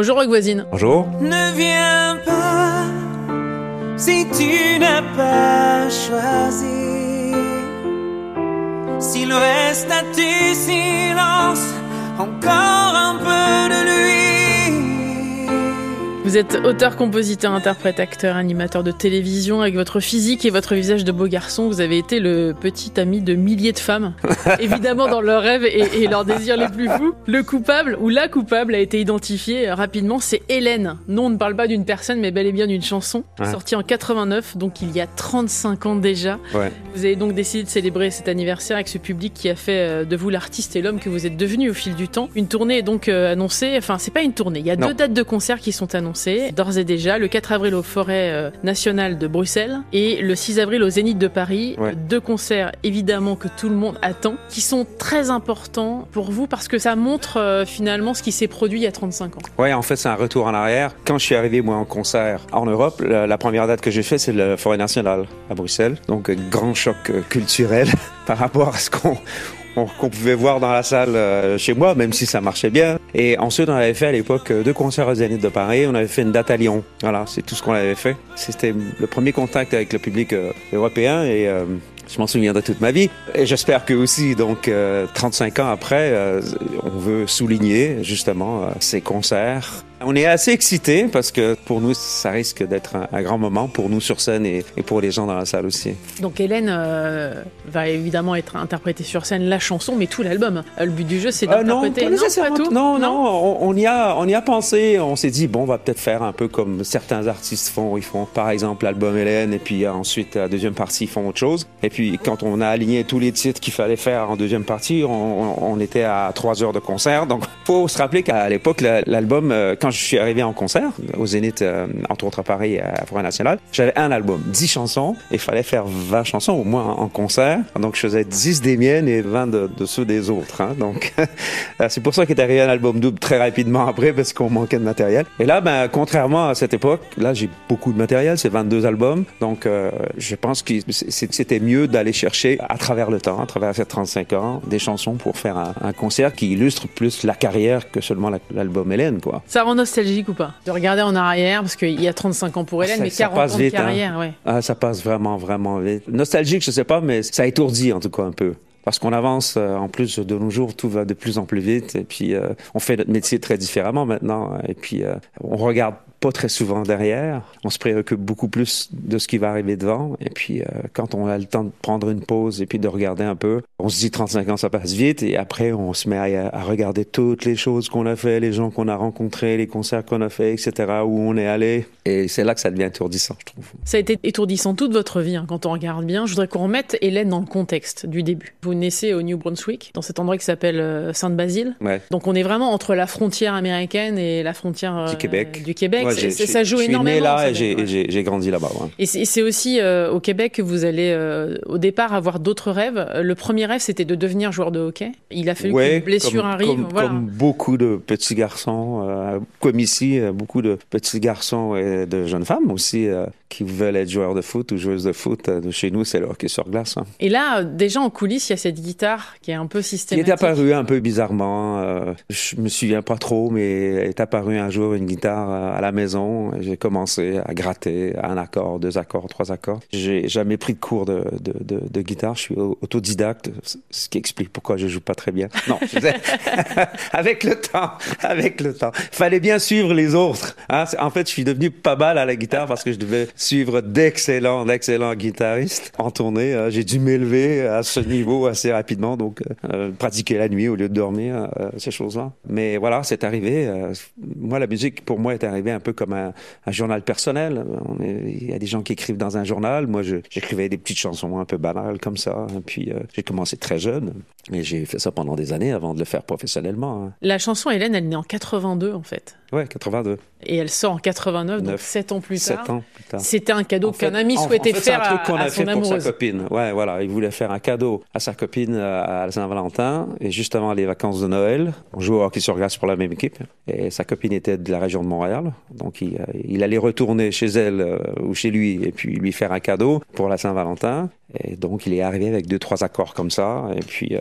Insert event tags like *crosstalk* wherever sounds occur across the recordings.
Bonjour Rock Voisine. Bonjour. Ne viens pas si tu n'as pas choisi. S'il reste à tes silences encore un peu de lui. Vous êtes auteur, compositeur, interprète, acteur, animateur de télévision. Avec votre physique et votre visage de beau garçon, vous avez été le petit ami de milliers de femmes. *laughs* Évidemment, dans leurs rêves et, et, leurs désirs les plus fous. Le coupable ou la coupable a été identifié rapidement. C'est Hélène. Non, on ne parle pas d'une personne, mais bel et bien d'une chanson. Ouais. Sortie en 89, donc il y a 35 ans déjà. Ouais. Vous avez donc décidé de célébrer cet anniversaire avec ce public qui a fait euh, de vous l'artiste et l'homme que vous êtes devenu au fil du temps. Une tournée est donc euh, annoncée. Enfin, c'est pas une tournée. Il y a Non. deux dates de concert qui sont annoncées. D'ores et déjà, le 4 avril au Forêt euh, Nationale de Bruxelles et le 6 avril au Zénith de Paris. Ouais. Deux concerts évidemment que tout le monde attend, qui sont très importants pour vous parce que ça montre euh, finalement ce qui s'est produit il y a 35 ans. Ouais, en fait, c'est un retour en arrière. Quand je suis arrivé, moi, en concert en Europe, la, la première date que j'ai fait, c'est le Forêt Nationale à Bruxelles. Donc, grand choc euh, culturel *laughs* par rapport à ce qu'on on- qu'on pouvait voir dans la salle euh, chez moi, même si ça marchait bien. Et ensuite, on avait fait à l'époque euh, deux concerts au Zénith de Paris. On avait fait une date à Lyon. Voilà, c'est tout ce qu'on avait fait. C'était le premier contact avec le public euh, européen et je m'en souviendrai toute ma vie. Et j'espère que aussi, donc, euh, 35 ans après, on veut souligner justement ces concerts. On est assez excités parce que pour nous, ça risque d'être un, un grand moment pour nous sur scène et, et pour les gens dans la salle aussi. Donc Hélène euh, va évidemment être interprétée sur scène la chanson, mais tout l'album. Euh, Le but du jeu, c'est non, d'interpréter. pas nécessairement. pas tout. non, non, on, on y a, on y a pensé. On s'est dit bon, on va peut-être faire un peu comme certains artistes font. Ils font, par exemple, l'album Hélène, et puis euh, ensuite la deuxième partie, ils font autre chose. Et puis quand on a aligné tous les titres qu'il fallait faire en deuxième partie, on, on- on était à trois heures de concert. Donc, faut se rappeler qu'à l'époque, la- l'album, euh, je suis arrivé en concert au Zénith, euh, entre autres à Paris, à Forêt Nationale, j'avais un album, 10 chansons, et il fallait faire 20 chansons au moins en concert. Donc, je faisais 10 des miennes et 20 de, ceux des autres. hein. Donc, *laughs* euh, c'est pour ça qu'est arrivé un album double très rapidement après, parce qu'on manquait de matériel. Et là, ben, contrairement à cette époque, là, j'ai beaucoup de matériel, c'est 22 albums. Donc, euh, je pense que c'était mieux d'aller chercher à travers le temps, à travers ces 35 ans, des chansons pour faire un, un concert qui illustre plus la carrière que seulement la- l'album Hélène, quoi. Ça rend nostalgique ou pas De regarder en arrière, parce qu'il y a 35 ans pour Hélène, Ça- mais ça 40 passe ans de vite, hein. carrière, ouais. Ah, ça passe vraiment, vraiment vite. Nostalgique, je sais pas, mais ça étourdit en tout cas un peu. Parce qu'on avance, euh, en plus de nos jours, tout va de plus en plus vite. Et puis, euh, on fait notre métier très différemment maintenant. Et puis, euh, on regarde pas très souvent derrière. On se préoccupe beaucoup plus de ce qui va arriver devant. Et puis, euh, quand on a le temps de prendre une pause et puis de regarder un peu, on se dit 35 ans, ça passe vite. Et après, on se met à, à regarder toutes les choses qu'on a fait, les gens qu'on a rencontrés, les concerts qu'on a fait, etc., où on est allé. Et c'est là que ça devient étourdissant, je trouve. Ça a été étourdissant toute votre vie, hein, quand on regarde bien. Je voudrais qu'on remette Hélène dans le contexte du début. Vous naissez au New Brunswick, dans cet endroit qui s'appelle euh, Sainte-Basile. Ouais. Donc on est vraiment entre la frontière américaine et la frontière euh, Du Québec. Du Québec. Ouais, Ça joue je suis énormément. né là j'ai- grandi là-bas. ouais. Et c'est aussi euh, au Québec que vous allez euh, au départ avoir d'autres rêves. Euh, Le premier rêve, c'était de devenir joueur de hockey. Il a fallu Ouais, qu'une blessure arrive. Comme, voilà. comme beaucoup de petits garçons, euh, comme ici, beaucoup de petits garçons et de jeunes femmes aussi qui veulent être joueurs de foot ou joueuses de foot. Euh, chez nous, c'est le hockey sur glace. hein. Et là, euh, déjà en coulisses, il y a cette guitare qui est un peu Qui est systématique. apparu un peu bizarrement. euh, je me souviens pas trop, mais est apparu un jour une guitare euh, à la maison. J'ai commencé à gratter un accord, deux accords, trois accords. J'ai jamais pris de cours de, de, de, de guitare. Je suis au- autodidacte, ce qui explique pourquoi je joue pas très bien. Non, *laughs* avec le temps, avec le temps. Fallait bien suivre les autres. hein. En fait, je suis devenu pas mal à la guitare parce que je devais suivre d'excellents, d'excellents guitaristes en tournée. Euh, J'ai dû m'élever à ce niveau assez rapidement, donc euh, pratiquer la nuit au lieu de dormir, euh, ces choses-là. Mais voilà, c'est arrivé. euh, moi, la musique, pour moi, est arrivée un peu comme un, journal personnel. On est- Il y a des gens qui écrivent dans un journal. Moi, j'écrivais des petites chansons un peu banales comme ça. Et puis, j'ai commencé très jeune. Et j'ai fait ça pendant des années avant de le faire professionnellement. hein. La chanson Hélène, elle naît en 82 en fait. Ouais, 82. Et elle sort en 89, donc Neuf. 7 ans plus tard. Sept ans plus tard. C'était un cadeau qu'un ami souhaitait en fait, faire un truc à, qu'on à a son fait pour sa copine. Ouais, voilà, il voulait faire un cadeau à sa copine à Saint-Valentin et juste avant les vacances de Noël, on jouait au hockey sur glace pour la même équipe et sa copine était de la région de Montréal, donc il, euh, il allait retourner chez elle euh, ou chez lui et puis lui faire un cadeau pour la Saint-Valentin et donc il est arrivé avec deux trois accords comme ça et puis euh,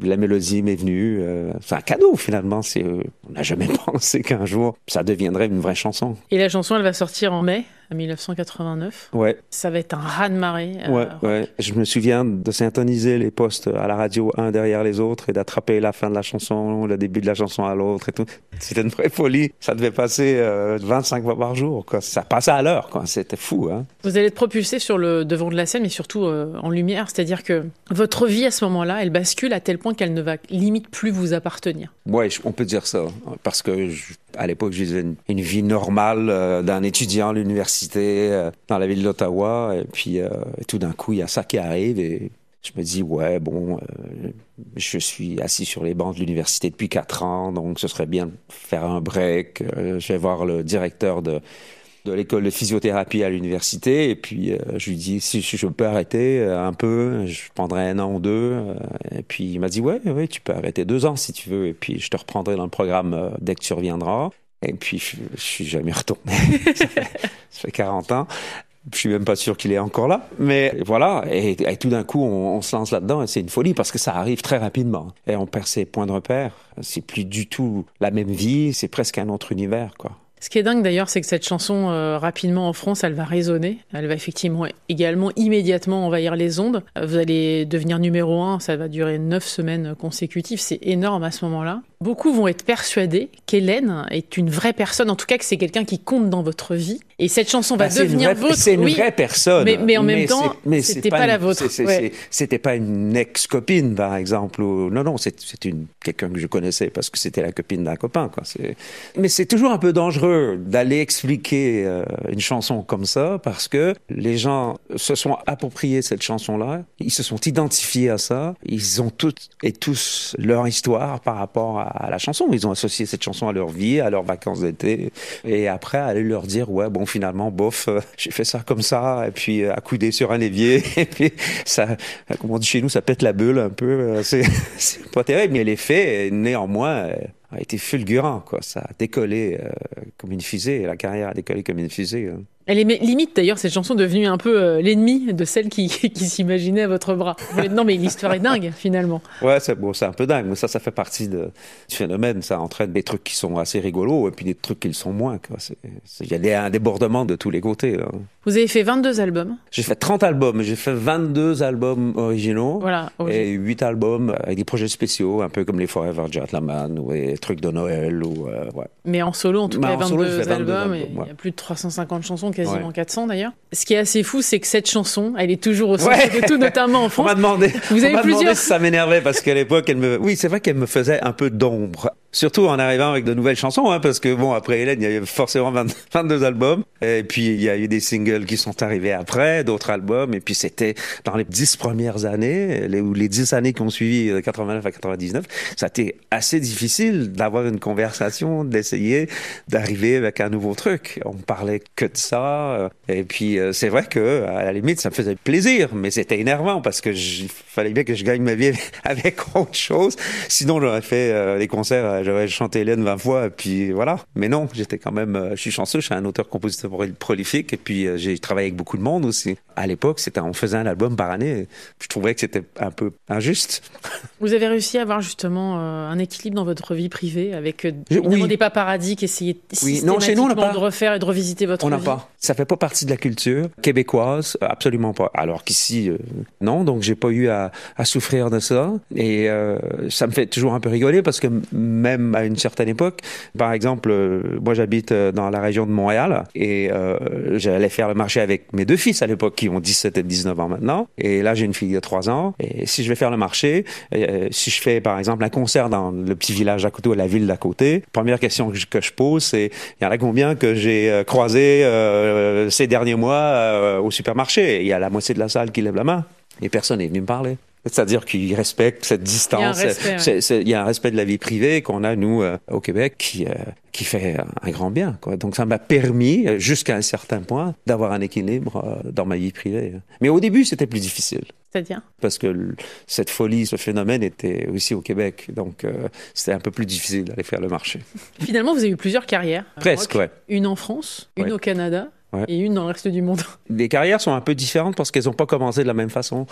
la mélodie m'est venue. Euh, c'est un cadeau finalement. Euh, on n'a jamais *laughs* pensé qu'un jour ça deviendrait une vraie chanson. Et la chanson, elle va sortir en mai? 1989. Ouais. Ça va être un raz-de-marée. Euh, ouais, ouais. Je me souviens de syntoniser les postes à la radio un derrière les autres et d'attraper la fin de la chanson, le début de la chanson à l'autre et tout. C'était une vraie folie. Ça devait passer 25 fois par jour. Quoi. Ça passait à l'heure. Quoi. C'était fou. Hein. Vous allez être propulsé sur le devant de la scène, mais surtout en lumière. C'est-à-dire que votre vie à ce moment-là, elle bascule à tel point qu'elle ne va limite plus vous appartenir. Ouais, on peut dire ça. Parce que à l'époque, je vivais une, vie normale euh, d'un étudiant à l'université euh, dans la ville d'Ottawa. Et puis, euh, tout d'un coup, il y a ça qui arrive et je me dis, ouais, bon, je suis assis sur les bancs de l'université depuis quatre ans, donc ce serait bien de faire un break. je vais voir le directeur de l'école de physiothérapie à l'université. Et puis, euh, je lui dis si je peux arrêter euh, un peu, je prendrai un an ou deux. Euh, et puis, il m'a dit ouais, ouais, tu peux arrêter deux ans si tu veux. Et puis, je te reprendrai dans le programme dès que tu reviendras. Et puis, je, je suis jamais retourné. *laughs* ça, fait, 40 ans. Je suis même pas sûr qu'il est encore là. Mais voilà, et, tout d'un coup, on, se lance là-dedans et c'est une folie parce que ça arrive très rapidement. Et on perd ses points de repère. C'est plus du tout la même vie, c'est presque un autre univers, quoi. Ce qui est dingue d'ailleurs, c'est que cette chanson, euh, rapidement en France, elle va résonner. Elle va effectivement également immédiatement envahir les ondes. Vous allez devenir numéro un, ça va durer neuf semaines consécutives. C'est énorme à ce moment-là. Beaucoup vont être persuadés qu'Hélène est une vraie personne, en tout cas que c'est quelqu'un qui compte dans votre vie. Et cette chanson va bah, devenir votre. C'est une vraie personne. Mais, en même temps, c'était pas, pas la vôtre. C'était pas une ex-copine, par exemple. Ou... Non, non, c'est quelqu'un que je connaissais parce que c'était la copine d'un copain. Quoi. Mais c'est toujours un peu dangereux d'aller expliquer euh, une chanson comme ça parce que les gens se sont appropriés cette chanson-là, ils se sont identifiés à ça, ils ont toutes et tous leur histoire par rapport à à la chanson. Ils ont associé cette chanson à leur vie, à leurs vacances d'été. Et après, aller leur dire, ouais, bon, finalement, bof, euh, j'ai fait ça comme ça, et puis euh, accoudé sur un évier, *laughs* et puis ça, comme on dit chez nous, ça pète la bulle un peu. Euh, c'est *laughs* pas terrible, mais l'effet, néanmoins, a été fulgurant, quoi. Ça a décollé comme une fusée, la carrière a décollé comme une fusée. Hein. Elle est limite d'ailleurs cette chanson devenue un peu euh, l'ennemi de celle qui, *laughs* qui s'imaginait à votre bras. Non mais l'histoire est dingue finalement. Ouais, c'est bon, c'est un peu dingue, mais ça, ça fait partie de, du phénomène. Ça entraîne des trucs qui sont assez rigolos et puis des trucs qui le sont moins. Il y a des, un débordement de tous les côtés. Vous avez fait 22 albums J'ai fait 30 albums. J'ai fait 22 albums originaux. Voilà. Et 8 albums avec des projets spéciaux, un peu comme les Forever Gentlemen ou les trucs de Noël. Ou, euh, ouais. Mais en solo, en tout cas, 22, albums. et Il y a plus de 350 chansons quasiment 400 d'ailleurs. Ce qui est assez fou, c'est que cette chanson, elle est toujours au centre de tout, notamment en France. *laughs* On m'a demandé, Vous avez plusieurs... si ça m'énervait parce qu'à l'époque, elle me, oui, c'est vrai qu'elle me faisait un peu d'ombre Surtout en arrivant avec de nouvelles chansons, hein, parce que bon, après Hélène, il y a eu forcément 22 *laughs* albums, et puis il y a eu des singles qui sont arrivés après, d'autres albums, et puis c'était dans les dix premières années, les, ou les dix années qui ont suivi, de 89 à 99, ça a été assez difficile d'avoir une conversation, d'essayer d'arriver avec un nouveau truc. On parlait que de ça, euh, et puis euh, c'est vrai que à la limite, ça me faisait plaisir, mais c'était énervant parce que il fallait bien que je gagne ma vie *laughs* avec autre chose, sinon j'aurais fait euh, des concerts j'aurais chanté Hélène 20 fois, et puis voilà. Mais non, j'étais quand même, je suis chanceux, je suis un auteur-compositeur prolifique, et puis j'ai travaillé avec beaucoup de monde aussi. À l'époque, c'était, on faisait un album par année. Je trouvais que c'était un peu injuste. *laughs* Vous avez réussi à avoir justement un équilibre dans votre vie privée avec oui. des paparazzis qui essayaient oui. non, chez nous, on pas. de refaire et de revisiter votre vie. On n'a pas. Ça fait pas partie de la culture québécoise, absolument pas. Alors qu'ici, non, donc j'ai pas eu à, à, souffrir de ça. Et ça me fait toujours un peu rigoler parce que même à une certaine époque. Par exemple, euh, moi j'habite euh, dans la région de Montréal et euh, j'allais faire le marché avec mes deux fils à l'époque qui ont 17 et 19 ans maintenant. Et là j'ai une fille de 3 ans. Et si je vais faire le marché, si je fais par exemple un concert dans le petit village à côté ou la ville d'à côté, première question que je, pose c'est il y en a combien que j'ai croisé ces derniers mois au supermarché Il y a la moitié de la salle qui lève la main et personne n'est venu me parler. C'est-à-dire qu'ils respectent cette distance. Il y, a un respect de la vie privée qu'on a, nous, euh, au Québec, qui, euh, qui fait un grand bien. Quoi. Donc ça m'a permis, jusqu'à un certain point, d'avoir un équilibre euh, dans ma vie privée. Mais au début, c'était plus difficile. C'est-à-dire? Parce que cette folie, ce phénomène était aussi au Québec. Donc c'était un peu plus difficile d'aller faire le marché. Finalement, vous avez eu plusieurs carrières. Presque, ouais. Une en France, une au Canada et une dans le reste du monde. *laughs* Les carrières sont un peu différentes parce qu'elles n'ont pas commencé de la même façon.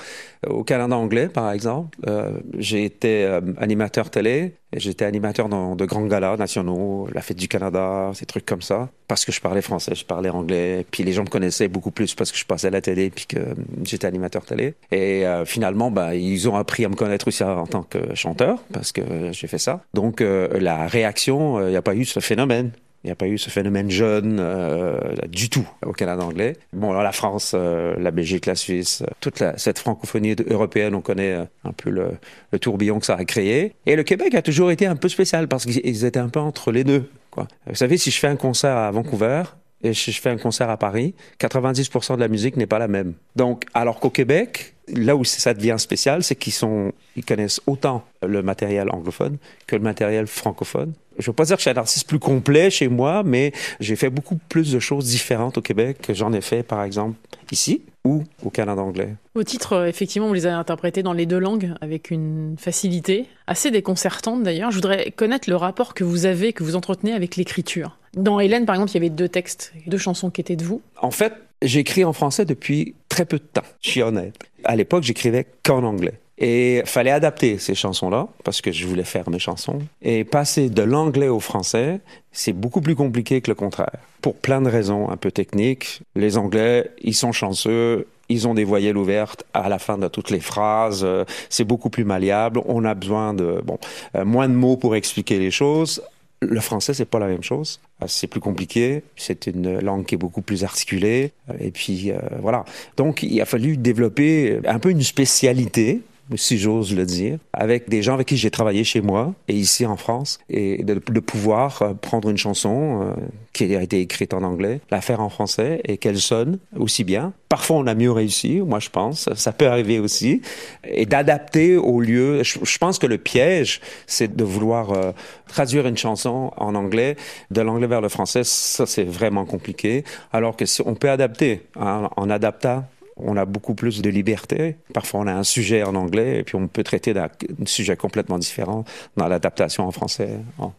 Au Canada anglais, par exemple, euh, j'ai été euh, animateur télé, j'étais animateur dans de grands galas nationaux, la fête du Canada, ces trucs comme ça, parce que je parlais français, je parlais anglais, puis les gens me connaissaient beaucoup plus parce que je passais à la télé, puis que j'étais animateur télé. Et euh, finalement, bah, ils ont appris à me connaître aussi en tant que chanteur, parce que j'ai fait ça. Donc la réaction, il n'y a pas eu ce phénomène. Il n'y a pas eu ce phénomène jeune euh, du tout au Canada anglais. Bon, alors la France, euh, la Belgique, la Suisse, euh, toute cette francophonie européenne, on connaît un peu le, tourbillon que ça a créé. Et le Québec a toujours été un peu spécial parce qu'ils étaient un peu entre les deux. Vous savez, si je fais un concert à Vancouver, et si je fais un concert à Paris, 90% de la musique n'est pas la même. Donc, alors qu'au Québec, là où ça devient spécial, c'est qu'ils sont, ils connaissent autant le matériel anglophone que le matériel francophone. Je ne veux pas dire que je suis un artiste plus complet chez moi, mais j'ai fait beaucoup plus de choses différentes au Québec que j'en ai fait, par exemple, ici ou au Canada anglais. Vos titres, euh, effectivement, vous les avez interprétés dans les deux langues avec une facilité assez déconcertante d'ailleurs. Je voudrais connaître le rapport que vous avez, que vous entretenez avec l'écriture. Dans Hélène, par exemple, il y avait deux textes, deux chansons qui étaient de vous. En fait, j'écris en français depuis très peu de temps, je suis honnête. À l'époque, j'écrivais qu'en anglais. Et fallait adapter ces chansons-là parce que je voulais faire mes chansons. Et passer de l'anglais au français, c'est beaucoup plus compliqué que le contraire. Pour plein de raisons un peu techniques. Les Anglais, ils sont chanceux. Ils ont des voyelles ouvertes à la fin de toutes les phrases. C'est beaucoup plus malléable. On a besoin de bon euh, moins de mots pour expliquer les choses. Le français, c'est pas la même chose. C'est plus compliqué. C'est une langue qui est beaucoup plus articulée. Et puis, euh, voilà. Donc, il a fallu développer un peu une spécialité si j'ose le dire, avec des gens avec qui j'ai travaillé chez moi et ici en France, et de, pouvoir euh, prendre une chanson euh, qui a été écrite en anglais, la faire en français et qu'elle sonne aussi bien. Parfois, on a mieux réussi, moi je pense, ça peut arriver aussi, et d'adapter au lieu. Je, pense que le piège, c'est de vouloir euh, traduire une chanson en anglais de l'anglais vers le français. Ça, c'est vraiment compliqué. Alors que si on peut adapter hein, en adaptant on a beaucoup plus de liberté. Parfois, on a un sujet en anglais et puis on peut traiter d'un sujet complètement différent dans l'adaptation en français.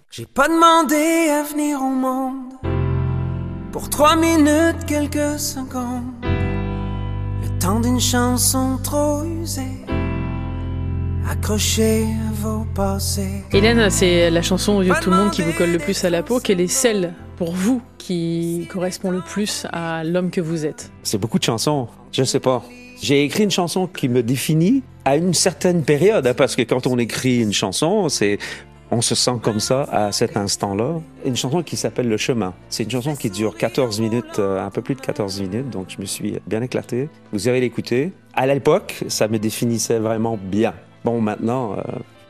J'ai pas demandé à venir au monde pour trois minutes, quelques secondes. Le temps d'une chanson trop usée. Accroché à vos passés. Hélène, c'est la chanson au tout le monde qui vous colle le plus à la peau. Quelle est celle pour vous qui correspond le plus à l'homme que vous êtes C'est beaucoup de chansons. Je sais pas. J'ai écrit une chanson qui me définit à une certaine période, hein, parce que quand on écrit une chanson, c'est on se sent comme ça à cet instant-là. Une chanson qui s'appelle Le Chemin. C'est une chanson qui dure 14 minutes, euh, un peu plus de 14 minutes, donc je me suis bien éclaté. Vous irez l'écouter. À l'époque, ça me définissait vraiment bien. Bon, maintenant, euh,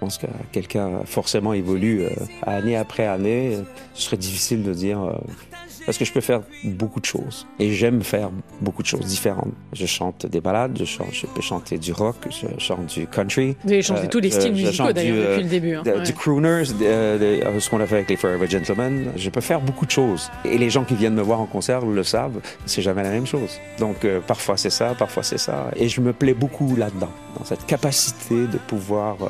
pense que quelqu'un forcément évolue euh, année après année. Ce serait difficile de dire parce que je peux faire beaucoup de choses. Et j'aime faire beaucoup de choses différentes. Je chante des ballades, je, chante, je peux chanter du rock, je chante du country. Vous avez chanté tous les styles musicaux d'ailleurs depuis le début. Hein. Du crooners, ce qu'on a fait avec les Forever Gentlemen. Je peux faire beaucoup de choses. Et les gens qui viennent me voir en concert le savent, c'est jamais la même chose. Donc euh, parfois c'est ça, parfois c'est ça. Et je me plais beaucoup là-dedans, dans cette capacité de pouvoir euh,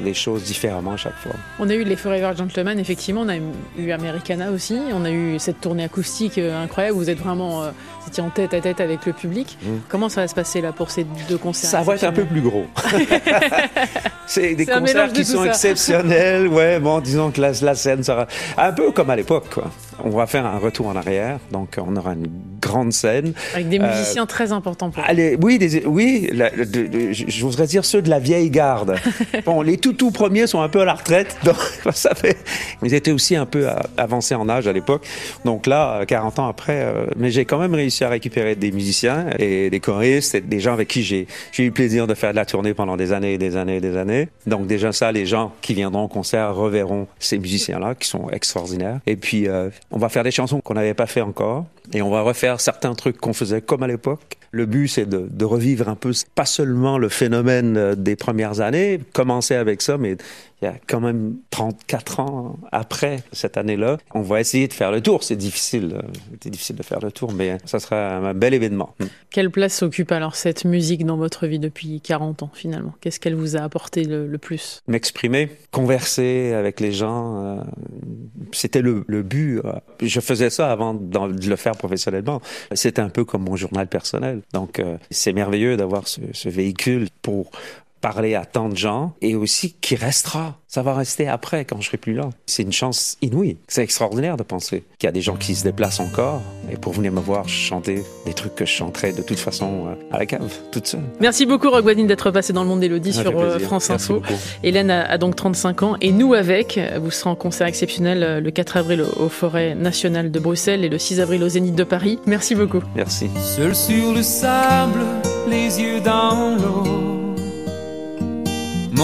des choses différemment à chaque fois. On a eu les Forever Gentlemen, effectivement, on a eu Americana aussi, on a eu cette tournée acoustique euh, incroyable. Vous êtes vraiment euh, étiez en tête à tête avec le public. Mmh. Comment ça va se passer là pour ces deux concerts Ça va être un peu plus gros. *laughs* c'est des concerts qui sont exceptionnels. Ouais, bon, disons que la, la, scène sera un peu comme à l'époque. Quoi. On va faire un retour en arrière, donc on aura une grande scène avec des musiciens euh, très importants. Pour allez, oui, des, oui, je voudrais dire ceux de la vieille garde. *laughs* bon, les tout tout premiers sont un peu à la retraite, *laughs* donc *laughs* ça fait. Ils étaient aussi un peu avancés en âge à l'époque, donc là, 40 ans après, mais j'ai quand même réussi à récupérer des musiciens et des choristes, et des gens avec qui j'ai eu le plaisir de faire de la tournée pendant des années et des années et des années. Donc déjà ça, les gens qui viendront au concert reverront ces musiciens-là qui sont extraordinaires. Et puis euh, on va faire des chansons qu'on n'avait pas fait encore et on va refaire certains trucs qu'on faisait comme à l'époque. Le but, c'est de, de, revivre un peu, pas seulement le phénomène euh, des premières années, commencer avec ça, mais il y a quand même 34 ans après cette année-là. On va essayer de faire le tour. C'est difficile, c'est difficile de faire le tour, mais ça sera un bel événement. Quelle place occupe alors cette musique dans votre vie depuis 40 ans finalement? Qu'est-ce qu'elle vous a apporté le, plus? M'exprimer, converser avec les gens, c'était le, le, but. Je faisais ça avant de le faire professionnellement. C'était un peu comme mon journal personnel. Donc, c'est merveilleux d'avoir ce, ce véhicule pour parler à tant de gens et aussi qui restera. Ça va rester après quand je serai plus là. C'est une chance inouïe. C'est extraordinaire de penser qu'il y a des gens qui se déplacent encore et pour venir me voir chanter des trucs que je chanterais de toute façon euh, à la cave, toute seule. Merci beaucoup Rogue d'être passé dans le monde d'Elodie sur euh, France Info. Hélène a, donc 35 ans et nous avec. Vous serez en concert exceptionnel euh, le 4 avril aux Forêts Nationales de Bruxelles et le 6 avril au Zénith de Paris. Merci beaucoup. Merci. Seul sur le sable, les yeux dans l'eau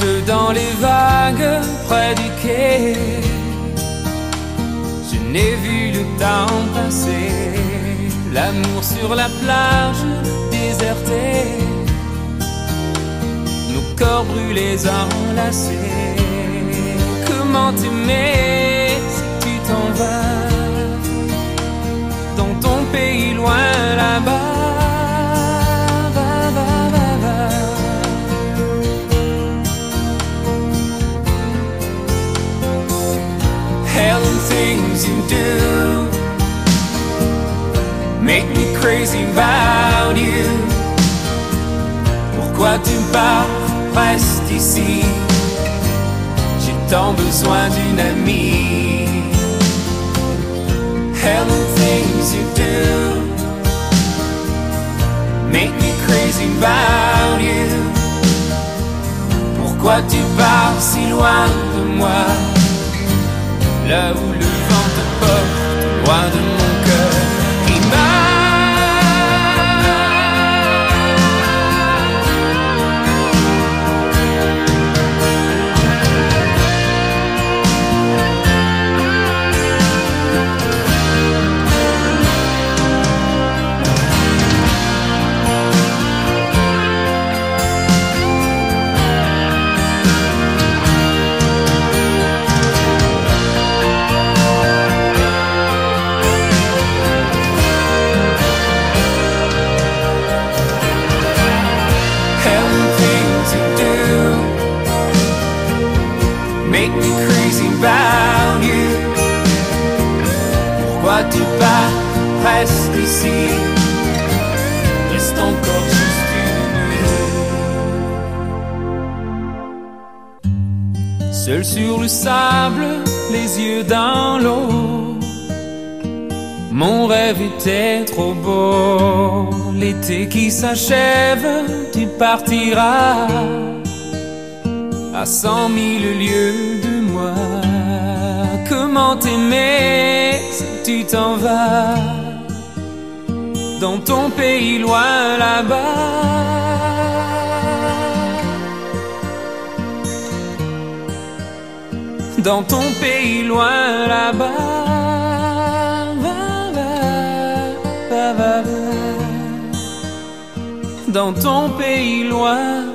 Jeux dans les vagues près du quai. Je n'ai vu le temps passer, l'amour sur la plage désertée, nos corps brûlés enlacés. Comment t'aimer si tu t'en vas dans ton pays loin? Things you do make me crazy about you. Pourquoi tu pars, reste ici? J'ai tant besoin d'une amie. Hell the things you do make me crazy about you. Pourquoi tu pars si loin de moi? Là où le vent te porte, loin de mon sur le sable, les yeux dans l'eau. Mon rêve était trop beau. L'été qui s'achève, tu partiras à cent mille lieues de moi. Comment t'aimer si tu t'en vas? Dans ton pays loin là-bas? dans ton pays loin là-bas. Dans ton pays loin